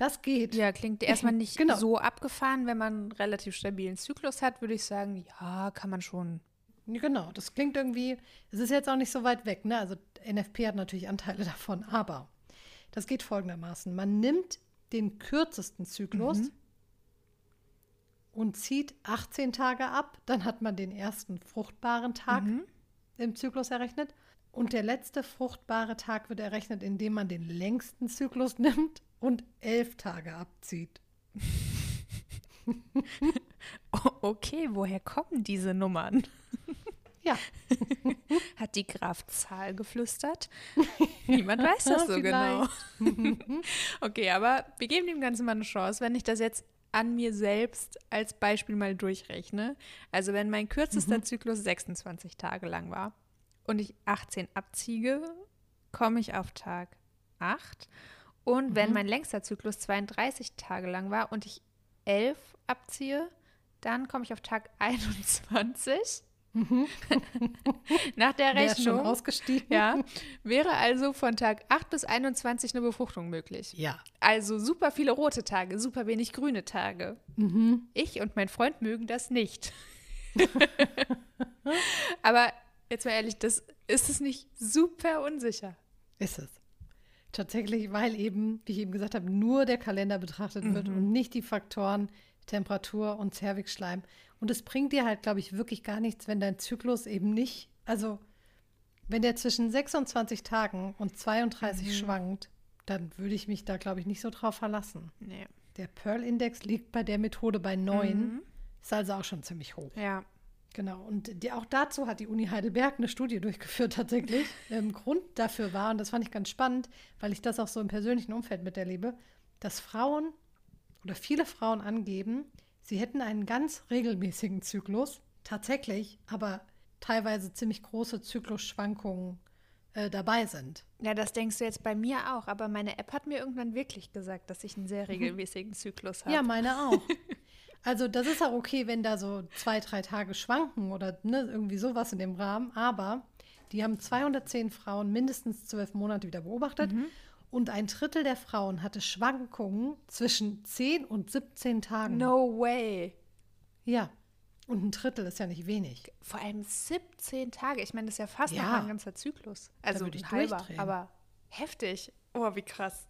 Das geht. Ja, klingt erstmal nicht Genau. so abgefahren. Wenn man einen relativ stabilen Zyklus hat, würde ich sagen, ja, kann man schon. Genau, das klingt irgendwie, es ist jetzt auch nicht so weit weg, ne? Also NFP hat natürlich Anteile davon, aber das geht folgendermaßen. Man nimmt den kürzesten Zyklus Mhm. und zieht 18 Tage ab, dann hat man den ersten fruchtbaren Tag Mhm. im Zyklus errechnet und der letzte fruchtbare Tag wird errechnet, indem man den längsten Zyklus nimmt und elf Tage abzieht. Okay, woher kommen diese Nummern? Ja, Hat die Graf Zahl geflüstert? Niemand weiß das so genau. okay, aber wir geben dem Ganzen mal eine Chance, wenn ich das jetzt an mir selbst als Beispiel mal durchrechne. Also wenn mein kürzester Zyklus 26 Tage lang war und ich 18 abziehe, komme ich auf Tag 8. Und wenn mein längster Zyklus 32 Tage lang war und ich 11 abziehe, dann komme ich auf Tag 21. Nach der schon Rechnung ausgestiegen. ja, wäre also von Tag 8 bis 21 eine Befruchtung möglich. Ja. Also super viele rote Tage, super wenig grüne Tage. Ich und mein Freund mögen das nicht. Aber jetzt mal ehrlich, das ist es nicht super unsicher. Ist es. Tatsächlich, weil eben, wie ich eben gesagt habe, nur der Kalender betrachtet wird und nicht die Faktoren Temperatur und Zervixschleim. Und es bringt dir halt, glaube ich, wirklich gar nichts, wenn dein Zyklus eben nicht, also wenn der zwischen 26 Tagen und 32 schwankt, dann würde ich mich da, glaube ich, nicht so drauf verlassen. Nee. Der Pearl-Index liegt bei der Methode bei 9, ist also auch schon ziemlich hoch. Ja. Genau, und die, auch dazu hat die Uni Heidelberg eine Studie durchgeführt tatsächlich. Ähm, Grund dafür war, und das fand ich ganz spannend, weil ich das auch so im persönlichen Umfeld miterlebe, dass Frauen oder viele Frauen angeben, sie hätten einen ganz regelmäßigen Zyklus, tatsächlich, aber teilweise ziemlich große Zyklusschwankungen äh, dabei sind. Ja, das denkst du jetzt bei mir auch, aber meine App hat mir irgendwann wirklich gesagt, dass ich einen sehr regelmäßigen Zyklus habe. Ja, meine auch. Also das ist auch okay, wenn da so zwei, drei Tage schwanken oder ne, irgendwie sowas in dem Rahmen. Aber die haben 210 Frauen mindestens zwölf Monate wieder beobachtet. Und ein Drittel der Frauen hatte Schwankungen zwischen 10 und 17 Tagen. No way. Ja. Und ein Drittel ist ja nicht wenig. Vor allem 17 Tage. Ich meine, das ist ja fast Ja. noch ein ganzer Zyklus. Also ein halber, aber heftig. Oh, wie krass.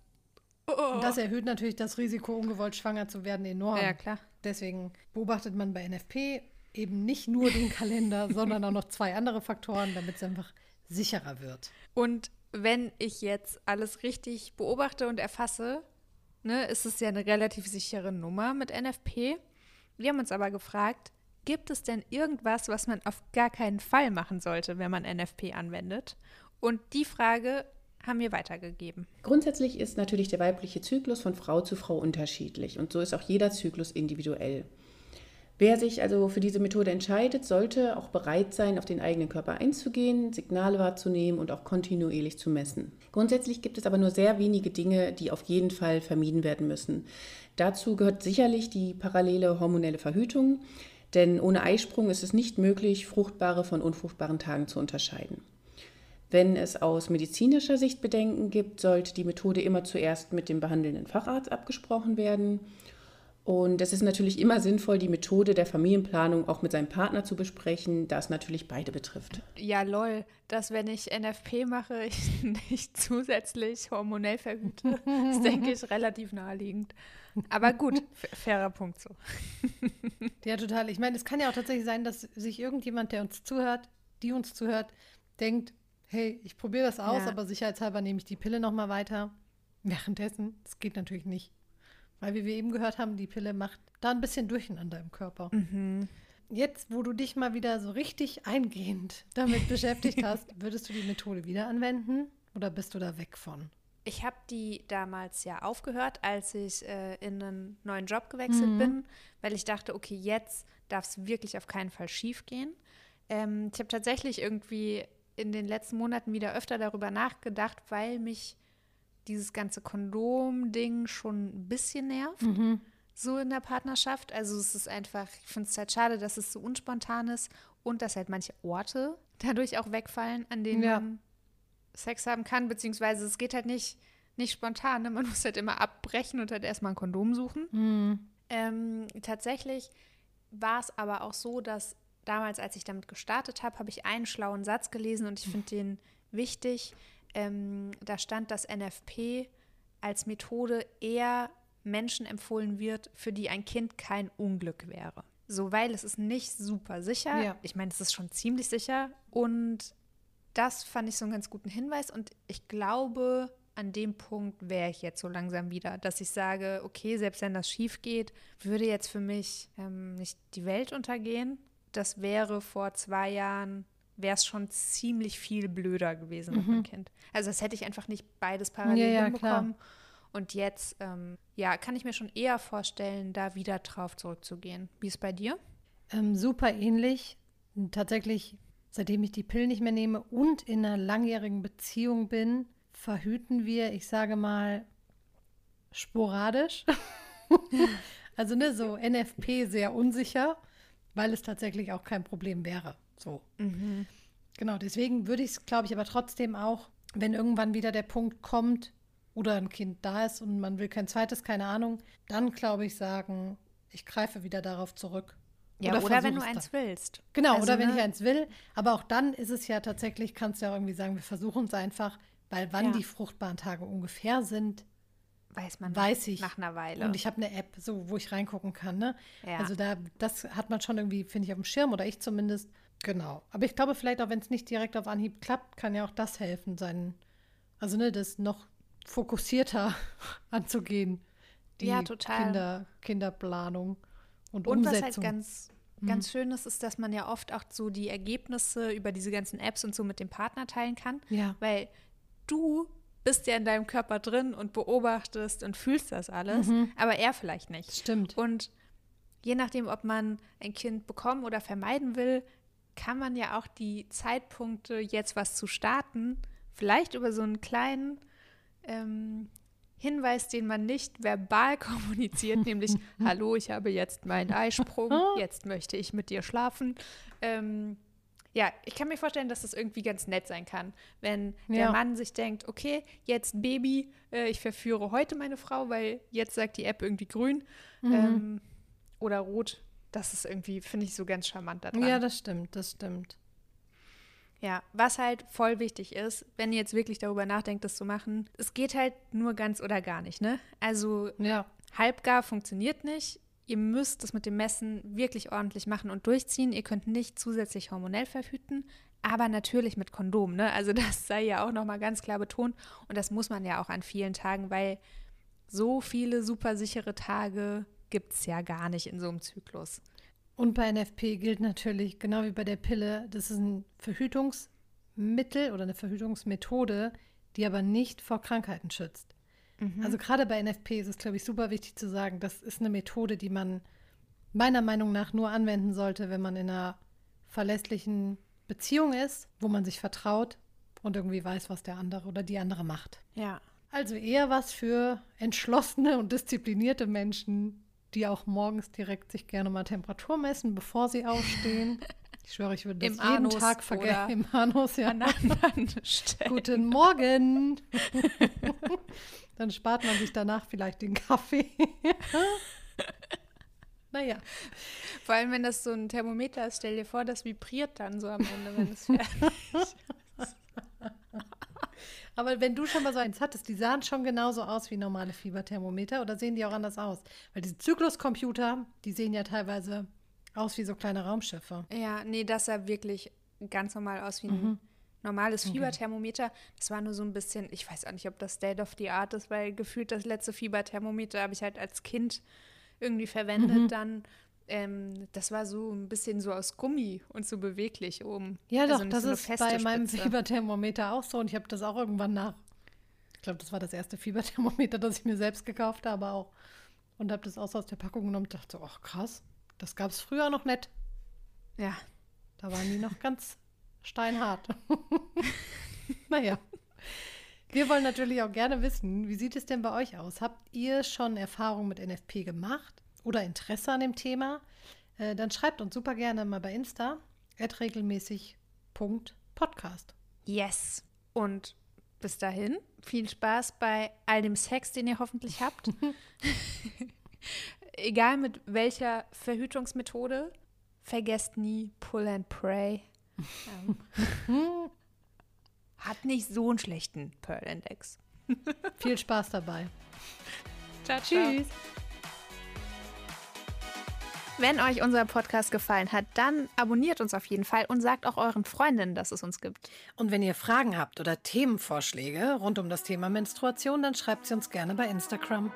Oh. Und das erhöht natürlich das Risiko, ungewollt schwanger zu werden, enorm. ja, klar. Deswegen beobachtet man bei NFP eben nicht nur den Kalender, sondern auch noch zwei andere Faktoren, damit es einfach sicherer wird. Und wenn ich jetzt alles richtig beobachte und erfasse, ne, ist es ja eine relativ sichere Nummer mit NFP. Wir haben uns aber gefragt, gibt es denn irgendwas, was man auf gar keinen Fall machen sollte, wenn man NFP anwendet? Und die Frage haben wir weitergegeben. Grundsätzlich ist natürlich der weibliche Zyklus von Frau zu Frau unterschiedlich und so ist auch jeder Zyklus individuell. Wer sich also für diese Methode entscheidet, sollte auch bereit sein, auf den eigenen Körper einzugehen, Signale wahrzunehmen und auch kontinuierlich zu messen. Grundsätzlich gibt es aber nur sehr wenige Dinge, die auf jeden Fall vermieden werden müssen. Dazu gehört sicherlich die parallele hormonelle Verhütung, denn ohne Eisprung ist es nicht möglich, fruchtbare von unfruchtbaren Tagen zu unterscheiden. Wenn es aus medizinischer Sicht Bedenken gibt, sollte die Methode immer zuerst mit dem behandelnden Facharzt abgesprochen werden. Und es ist natürlich immer sinnvoll, die Methode der Familienplanung auch mit seinem Partner zu besprechen, da es natürlich beide betrifft. Ja, lol, dass wenn ich NFP mache, ich nicht zusätzlich hormonell verhüte, ist, denke ich, relativ naheliegend. Aber gut, fairer Punkt so. Ja, total. Ich meine, es kann ja auch tatsächlich sein, dass sich irgendjemand, der uns zuhört, die uns zuhört, denkt, hey, ich probiere das aus, ja. aber sicherheitshalber nehme ich die Pille nochmal weiter. Währenddessen, das geht natürlich nicht. Weil, wie wir eben gehört haben, die Pille macht da ein bisschen Durcheinander im Körper. Mhm. Jetzt, wo du dich mal wieder so richtig eingehend damit beschäftigt hast, würdest du die Methode wieder anwenden oder bist du da weg von? Ich habe die damals ja aufgehört, als ich äh, in einen neuen Job gewechselt mhm. bin, weil ich dachte, okay, jetzt darf es wirklich auf keinen Fall schief gehen. Ähm, ich habe tatsächlich irgendwie in den letzten Monaten wieder öfter darüber nachgedacht, weil mich dieses ganze Kondom-Ding schon ein bisschen nervt. Mhm. So in der Partnerschaft. Also es ist einfach, ich finde es halt schade, dass es so unspontan ist und dass halt manche Orte dadurch auch wegfallen, an denen ja. man Sex haben kann, beziehungsweise es geht halt nicht, nicht spontan. Ne? Man muss halt immer abbrechen und halt erstmal ein Kondom suchen. Mhm. Ähm, tatsächlich war es aber auch so, dass damals, als ich damit gestartet habe, habe ich einen schlauen Satz gelesen und ich finde den wichtig ähm, da stand, dass NFP als Methode eher Menschen empfohlen wird, für die ein Kind kein Unglück wäre. So, weil es ist nicht super sicher. Ja. Ich meine, es ist schon ziemlich sicher. Und das fand ich so einen ganz guten Hinweis. Und ich glaube, an dem Punkt wäre ich jetzt so langsam wieder, dass ich sage, okay, selbst wenn das schief geht, würde jetzt für mich ähm, nicht die Welt untergehen. Das wäre vor zwei Jahren wäre es schon ziemlich viel blöder gewesen mhm. mit meinem Kind. Also das hätte ich einfach nicht beides parallel ja, ja, hinbekommen. Klar. Und jetzt, ähm, ja, kann ich mir schon eher vorstellen, da wieder drauf zurückzugehen. Wie ist es bei dir? Ähm, super ähnlich. Tatsächlich, seitdem ich die Pillen nicht mehr nehme und in einer langjährigen Beziehung bin, verhüten wir, ich sage mal, sporadisch. also ne, so NFP sehr unsicher, weil es tatsächlich auch kein Problem wäre. So. Mhm. Genau, deswegen würde ich es, glaube ich, aber trotzdem auch, wenn irgendwann wieder der Punkt kommt oder ein Kind da ist und man will kein zweites, keine Ahnung, dann glaube ich sagen, ich greife wieder darauf zurück. Ja, oder, oder wenn du eins dann. willst. Genau, also, oder wenn ne? ich eins will. Aber auch dann ist es ja tatsächlich, kannst du ja irgendwie sagen, wir versuchen es einfach, weil wann ja. die fruchtbaren Tage ungefähr sind, weiß man weiß ich. nach einer Weile. Und ich habe eine App, so wo ich reingucken kann. Ne? Ja. Also da, das hat man schon irgendwie, finde ich, auf dem Schirm oder ich zumindest. Genau. Aber ich glaube, vielleicht auch, wenn es nicht direkt auf Anhieb klappt, kann ja auch das helfen, seinen, also ne, das noch fokussierter anzugehen. Die ja, total. Kinder, Kinderplanung und, und Umsetzung. Und was halt ganz, ganz mhm. schön ist, ist, dass man ja oft auch so die Ergebnisse über diese ganzen Apps und so mit dem Partner teilen kann. Ja. Weil du bist ja in deinem Körper drin und beobachtest und fühlst das alles, mhm. aber er vielleicht nicht. Stimmt. Und je nachdem, ob man ein Kind bekommen oder vermeiden will, kann man ja auch die Zeitpunkte, jetzt was zu starten, vielleicht über so einen kleinen ähm, Hinweis, den man nicht verbal kommuniziert, nämlich Hallo, ich habe jetzt meinen Eisprung, jetzt möchte ich mit dir schlafen. Ähm, ja, ich kann mir vorstellen, dass das irgendwie ganz nett sein kann, wenn ja. der Mann sich denkt, okay, jetzt Baby, äh, ich verführe heute meine Frau, weil jetzt sagt die App irgendwie grün mhm. ähm, oder rot, das ist irgendwie, finde ich, so ganz charmant daran. Ja, das stimmt, das stimmt. Ja, was halt voll wichtig ist, wenn ihr jetzt wirklich darüber nachdenkt, das zu machen, es geht halt nur ganz oder gar nicht, ne? Also ja. halbgar funktioniert nicht. Ihr müsst das mit dem Messen wirklich ordentlich machen und durchziehen. Ihr könnt nicht zusätzlich hormonell verhüten, aber natürlich mit Kondom. Ne? Also das sei ja auch nochmal ganz klar betont. Und das muss man ja auch an vielen Tagen, weil so viele super sichere Tage gibt es ja gar nicht in so einem Zyklus. Und bei NFP gilt natürlich, genau wie bei der Pille, das ist ein Verhütungsmittel oder eine Verhütungsmethode, die aber nicht vor Krankheiten schützt. Mhm. Also gerade bei NFP ist es, glaube ich, super wichtig zu sagen, das ist eine Methode, die man meiner Meinung nach nur anwenden sollte, wenn man in einer verlässlichen Beziehung ist, wo man sich vertraut und irgendwie weiß, was der andere oder die andere macht. Ja. Also eher was für entschlossene und disziplinierte Menschen, die auch morgens direkt sich gerne mal Temperatur messen, bevor sie aufstehen. Ich schwöre, ich würde das Im jeden Anus Tag vergessen. Im Anus, ja. An Guten Morgen. Dann spart man sich danach vielleicht den Kaffee. naja. Vor allem, wenn das so ein Thermometer ist, stell dir vor, das vibriert dann so am Ende, wenn es fertig ist. Aber wenn du schon mal so eins hattest, die sahen schon genauso aus wie normale Fieberthermometer oder sehen die auch anders aus? Weil diese Zykluscomputer, die sehen ja teilweise aus wie so kleine Raumschiffe. Ja, nee, das sah wirklich ganz normal aus wie ein mhm. normales Fieberthermometer. Okay. Das war nur so ein bisschen, ich weiß auch nicht, ob das State of the Art ist, weil gefühlt das letzte Fieberthermometer habe ich halt als Kind irgendwie verwendet mhm. dann. Ähm, das war so ein bisschen so aus Gummi und so beweglich oben. Ja, also doch, das so ist bei Spitze. meinem Fieberthermometer auch so und ich habe das auch irgendwann nach, ich glaube, das war das erste Fieberthermometer, das ich mir selbst gekauft habe auch und habe das auch so aus der Packung genommen und dachte, ach krass, das gab es früher noch nicht. Ja. Da waren die noch ganz steinhart. naja. Wir wollen natürlich auch gerne wissen, wie sieht es denn bei euch aus? Habt ihr schon Erfahrung mit NFP gemacht oder Interesse an dem Thema? Äh, dann schreibt uns super gerne mal bei Insta regelmäßig.podcast. Yes. Und bis dahin viel Spaß bei all dem Sex, den ihr hoffentlich habt. egal mit welcher Verhütungsmethode, vergesst nie Pull and Pray. Ähm, hat nicht so einen schlechten Pearl Index. Viel Spaß dabei. Ciao, Tschüss. Wenn euch unser Podcast gefallen hat, dann abonniert uns auf jeden Fall und sagt auch euren Freundinnen, dass es uns gibt. Und wenn ihr Fragen habt oder Themenvorschläge rund um das Thema Menstruation, dann schreibt sie uns gerne bei Instagram.